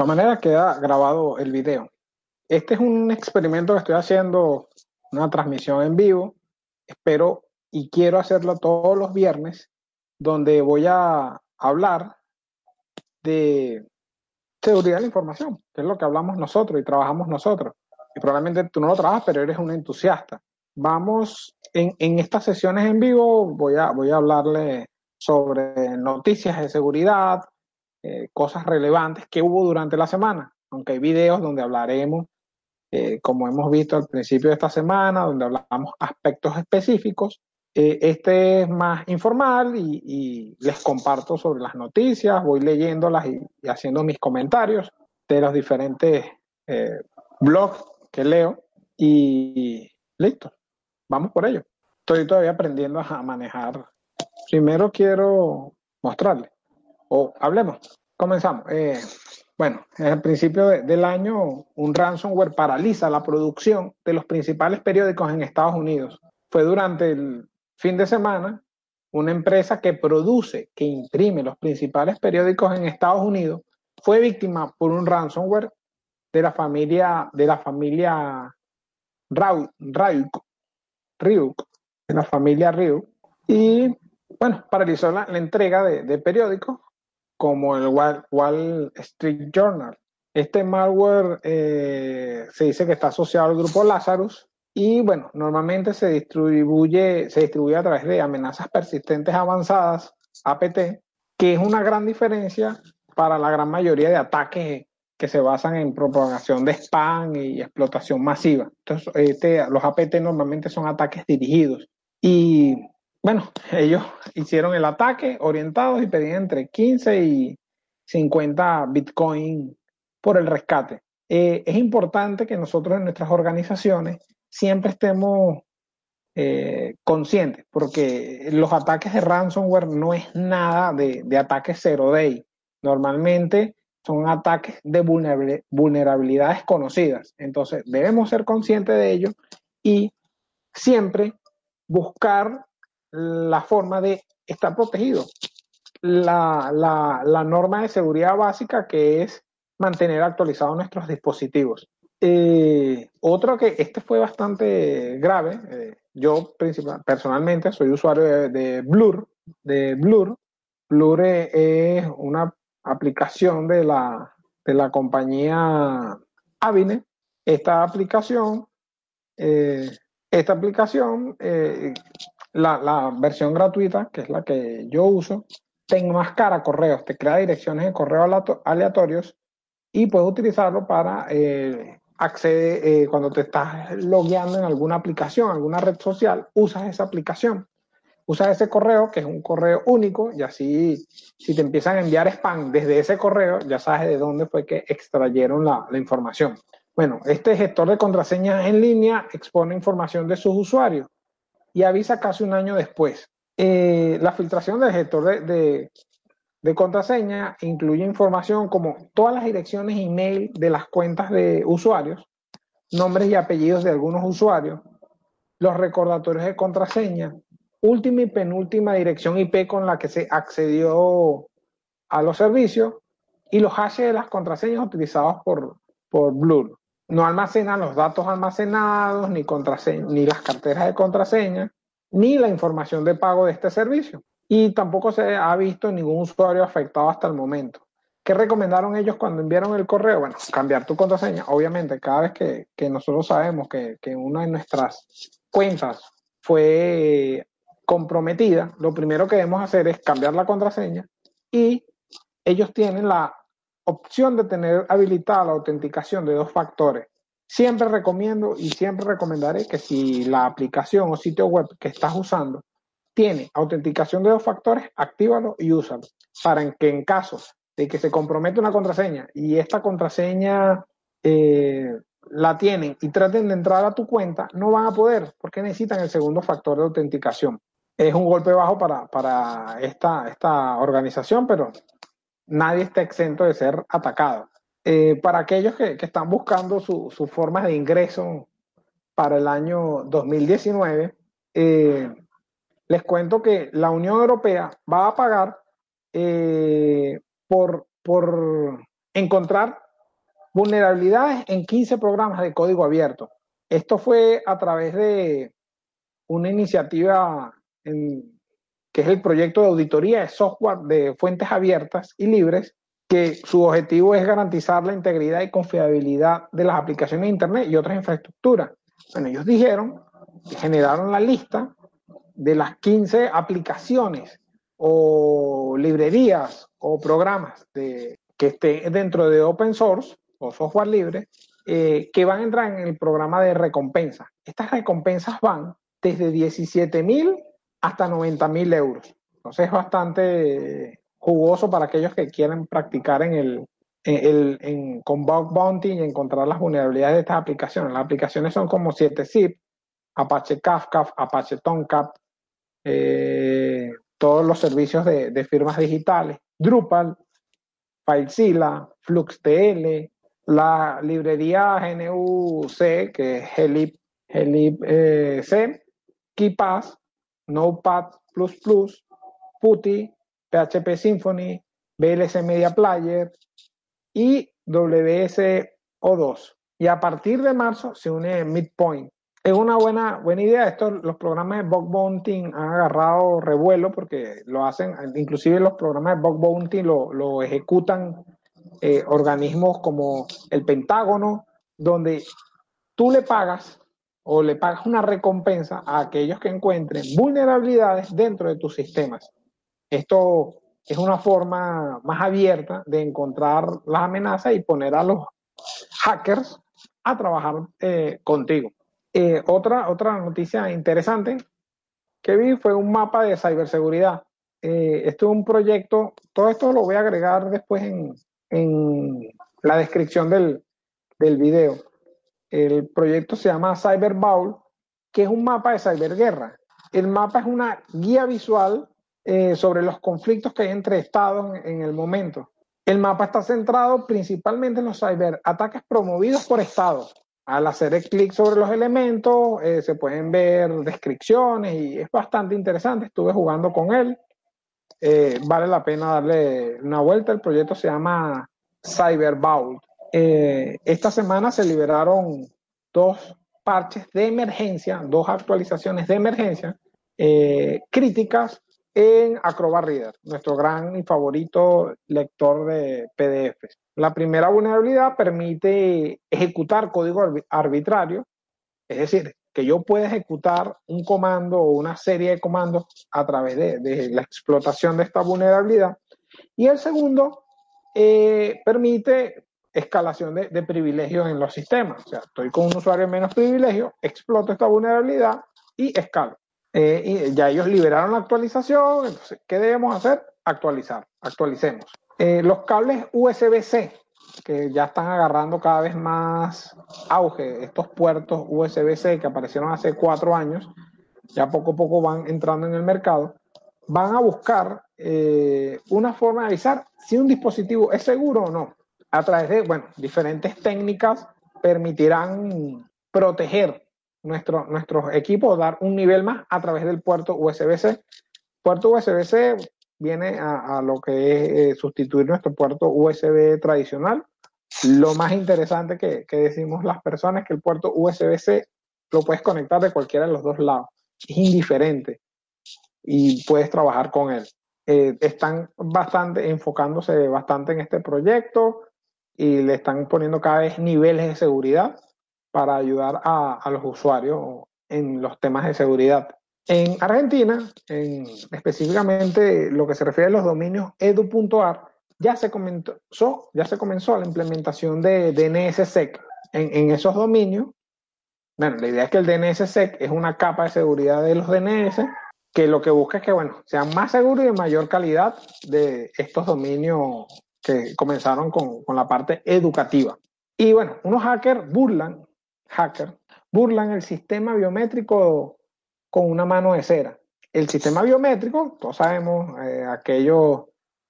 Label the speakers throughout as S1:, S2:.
S1: todas maneras queda grabado el video. Este es un experimento que estoy haciendo, una transmisión en vivo. Espero y quiero hacerlo todos los viernes, donde voy a hablar de seguridad de la información, que es lo que hablamos nosotros y trabajamos nosotros. Y probablemente tú no lo trabajas, pero eres un entusiasta. Vamos, en, estas sesiones en vivo voy a hablarle sobre noticias de seguridad, eh, cosas relevantes que hubo durante la semana, aunque hay videos donde hablaremos, eh, como hemos visto al principio de esta semana, donde hablamos aspectos específicos. Eh, este es más informal y, les comparto sobre las noticias, voy leyéndolas y, y haciendo mis comentarios de los diferentes blogs que leo y listo, vamos por ello. Estoy todavía aprendiendo a manejar. Primero quiero mostrarles o hablemos. Comenzamos. Eh, bueno, al principio del año, un ransomware paraliza la producción de los principales periódicos en Estados Unidos. Fue durante el fin de semana una empresa que produce, que imprime los principales periódicos en Estados Unidos, fue víctima por un ransomware de la familia de la familia Ryuk, Ryuk, de la familia Ryuk, y bueno, paralizó la, entrega de periódicos como el Wall, Street Journal. Este malware eh, se dice que está asociado al grupo Lazarus y bueno, normalmente se distribuye, se distribuye a través de amenazas persistentes avanzadas, APT, que es una gran diferencia para la gran mayoría de ataques que se basan en propagación de spam y explotación masiva. Entonces, este, los APT normalmente son ataques dirigidos. Y bueno, ellos hicieron el ataque orientados y pedían entre 15 y 50 Bitcoin por el rescate. Eh, es importante que nosotros en nuestras organizaciones siempre estemos eh, conscientes, porque los ataques de ransomware no es nada de, de ataques zero day. Normalmente son ataques de vulnerabilidades conocidas. Entonces, debemos ser conscientes de ello y siempre buscar la forma de estar protegido. La, norma de seguridad básica que es mantener actualizados nuestros dispositivos. Eh, otro que este fue bastante grave, eh, yo personalmente soy usuario de, Blur, de Blur. Blur es una aplicación de la, de la compañía Avine. Esta aplicación, eh, esta aplicación la, versión gratuita, que es la que yo uso, te enmascara correos, te crea direcciones de correo aleatorios y puedes utilizarlo para eh, acceder, eh, cuando te estás logueando en alguna aplicación, alguna red social, usas esa aplicación. Usas ese correo, que es un correo único, y así, si te empiezan a enviar spam desde ese correo, ya sabes de dónde fue que extrayeron la, la información. Bueno, este gestor de contraseñas en línea expone información de sus usuarios y avisa casi un año después. Eh, la filtración del gestor de, contraseña incluye información como todas las direcciones email de las cuentas de usuarios, nombres y apellidos de algunos usuarios, los recordatorios de contraseña, última y penúltima dirección IP con la que se accedió a los servicios y los hashes de las contraseñas utilizados por, por Blur no almacenan los datos almacenados, ni, ni las carteras de contraseña, ni la información de pago de este servicio. Y tampoco se ha visto ningún usuario afectado hasta el momento. ¿Qué recomendaron ellos cuando enviaron el correo? Bueno, cambiar tu contraseña. Obviamente, cada vez que, nosotros sabemos que, que, una de nuestras cuentas fue comprometida, lo primero que debemos hacer es cambiar la contraseña y ellos tienen la opción de tener habilitada la autenticación de dos factores. Siempre recomiendo y siempre recomendaré que si la aplicación o sitio web que estás usando tiene autenticación de dos factores, actívalo y úsalo. Para que en caso de que se comprometa una contraseña y esta contraseña eh, la tienen y traten de entrar a tu cuenta, no van a poder porque necesitan el segundo factor de autenticación. Es un golpe bajo para, para esta, esta organización, pero nadie está exento de ser atacado. Eh, para aquellos que, están buscando sus formas de ingreso para el año 2019, eh, les cuento que la Unión Europea va a pagar eh, por, por encontrar vulnerabilidades en 15 programas de código abierto. Esto fue a través de una iniciativa que es el proyecto de auditoría de software de fuentes abiertas y libres, que su objetivo es garantizar la integridad y confiabilidad de las aplicaciones de Internet y otras infraestructuras. Bueno, ellos dijeron generaron la lista de las 15 aplicaciones o librerías o programas que estén dentro de open source o software libre eh, que van a entrar en el programa de recompensa. Estas recompensas van desde 17 mil hasta 90 mil euros. Entonces es bastante jugoso para aquellos que quieren practicar en el, en, con bug bounty y encontrar las vulnerabilidades de estas aplicaciones. Las aplicaciones son como 7zip, Apache Kafka, Apache Tomcat, eh, todos los servicios de, firmas digitales, Drupal, FileZilla, FluxTL, la librería GNU-C, que es Helip, Helip eh, C, KeePass, Notepad++, Putty, PHP Symfony, VLC Media Player y WSO2. Y a partir de marzo se une Midpoint, es una buena, buena idea. Esto, los programas de bug bounty han agarrado revuelo porque lo hacen, inclusive los programas de bug bounty lo, lo ejecutan eh, organismos como el Pentágono, donde tú le pagas o le pagas una recompensa a aquellos que encuentren vulnerabilidades dentro de tus sistemas. Esto es una forma más abierta de encontrar las amenazas y poner a los hackers a trabajar eh, contigo. Eh, otra, otra noticia interesante que vi fue un mapa de ciberseguridad. Eh, esto es un proyecto, todo esto lo voy a agregar después en, la descripción del, del, video. El proyecto se llama Cyberbaul, que es un mapa de ciberguerra. El mapa es una guía visual eh, sobre los conflictos que hay entre estados en, el momento. El mapa está centrado principalmente en los ciberataques promovidos por estados al hacer clic sobre los elementos eh, se pueden ver descripciones y es bastante interesante. Estuve jugando con él. Eh, vale la pena darle una vuelta. El proyecto se llama Cyberbound. Eh, esta semana se liberaron dos parches de emergencia, dos actualizaciones de emergencia críticas en Acrobat Reader, nuestro gran y favorito lector de PDFs. La primera vulnerabilidad permite ejecutar código arbitrario, es decir, que yo pueda ejecutar un comando o una serie de comandos a través de, la explotación de esta vulnerabilidad. Y el segundo eh, permite escalación de, de, privilegios en los sistemas. O sea, estoy con un usuario menos privilegio, exploto esta vulnerabilidad y escalo. Eh, ya ellos liberaron la actualización, entonces, ¿qué debemos hacer? Actualizar, actualicemos. Eh, los cables USB-C, que ya están agarrando cada vez más auge, estos puertos USB-C que aparecieron hace cuatro años, ya poco a poco van entrando en el mercado, van a buscar eh, una forma de avisar si un dispositivo es seguro o no. A través de, bueno, diferentes técnicas permitirán proteger nuestro, nuestros equipos, dar un nivel más a través del puerto USB-C. Puerto USB-C viene a, lo que es eh, sustituir nuestro puerto USB tradicional. Lo más interesante que, que decimos las personas es que el puerto USB-C lo puedes conectar de cualquiera de los dos lados. Es indiferente y puedes trabajar con él. Eh, están bastante enfocándose bastante en este proyecto y le están poniendo cada vez niveles de seguridad para ayudar a, a los usuarios en los temas de seguridad. En Argentina, en, específicamente lo que se refiere a los dominios edu.ar, ya se comenzó, ya se comenzó la implementación de DNSSEC en, en esos dominios. Bueno, la idea es que el DNSSEC es una capa de seguridad de los DNS que lo que busca es que, bueno, sean más seguros y de mayor calidad de estos dominios que comenzaron con, con la parte educativa. Y bueno, unos hackers burlan, hackers, burlan el sistema biométrico con una mano de cera. El sistema biométrico, todos sabemos, eh, aquellos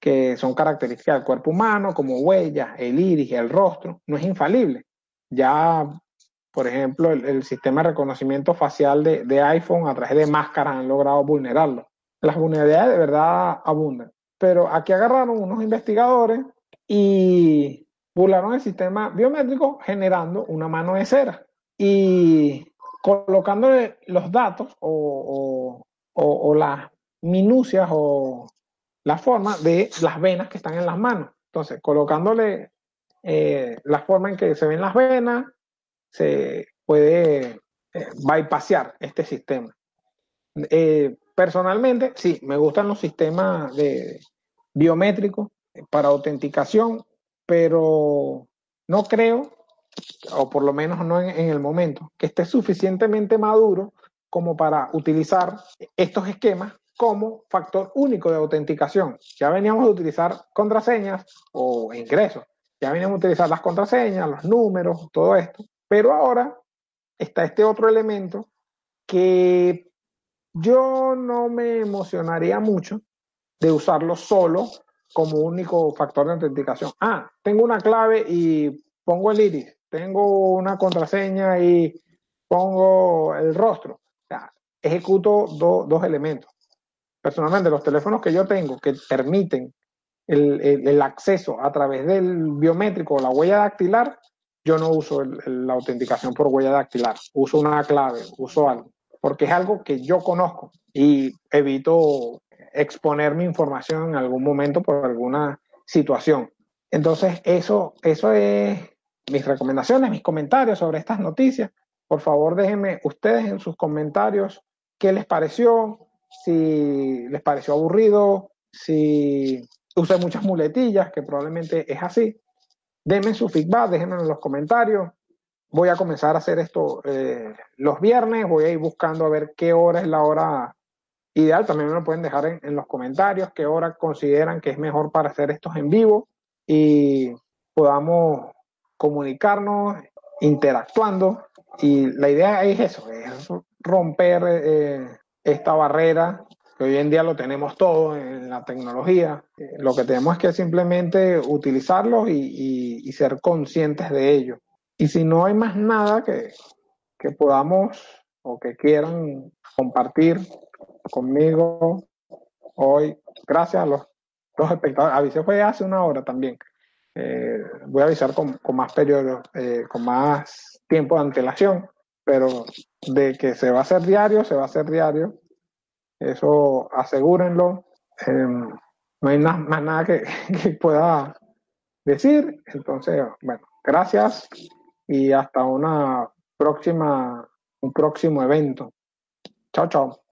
S1: que son características del cuerpo humano, como huellas, el iris, el rostro, no es infalible. Ya, por ejemplo, el, sistema de reconocimiento facial de, de, iPhone a través de máscaras han logrado vulnerarlo. Las vulnerabilidades de verdad abundan. Pero aquí agarraron unos investigadores y burlaron el sistema biométrico generando una mano de cera y colocándole los datos o, o, las minucias o la forma de las venas que están en las manos. Entonces, colocándole eh, la forma en que se ven las venas, se puede eh, bypassear este sistema. Eh, personalmente, sí, me gustan los sistemas de biométricos para autenticación, pero no creo, o por lo menos no en, el momento, que esté suficientemente maduro como para utilizar estos esquemas como factor único de autenticación. Ya veníamos a utilizar contraseñas o ingresos, ya veníamos a utilizar las contraseñas, los números, todo esto, pero ahora está este otro elemento que yo no me emocionaría mucho de usarlo solo como único factor de autenticación. Ah, tengo una clave y pongo el iris, tengo una contraseña y pongo el rostro. Ejecuto do, dos elementos personalmente los teléfonos que yo tengo que permiten el, el, acceso a través del biométrico o la huella dactilar, yo no uso la autenticación por huella dactilar, uso una clave, uso algo, porque es algo que yo conozco y evito exponer mi información en algún momento por alguna situación. Entonces, eso, eso es mis recomendaciones, mis comentarios sobre estas noticias. Por favor, déjenme ustedes en sus comentarios qué les pareció, si les pareció aburrido, si usé muchas muletillas, que probablemente es así. Denme su feedback, déjenme en los comentarios. Voy a comenzar a hacer esto eh, los viernes, voy a ir buscando a ver qué hora es la hora ideal. También me lo pueden dejar en, en los comentarios, qué hora consideran que es mejor para hacer estos en vivo y podamos comunicarnos, interactuando. Y la idea es eso, es romper eh, esta barrera, que hoy en día lo tenemos todo en la tecnología, eh, lo que tenemos es que simplemente utilizarlo y, y, ser conscientes de ello. Y si no hay más nada que, que podamos o que quieran compartir conmigo hoy, gracias a los, los espectadores, avisé fue hace una hora también. Eh, voy a avisar con, con más periodo, eh, con más tiempo de antelación pero de que se va a hacer diario, se va a hacer diario. Eso asegúrenlo. Eh, no hay na más nada que, que, pueda decir. Entonces, bueno, gracias y hasta una próxima, un próximo evento. Chao, chao.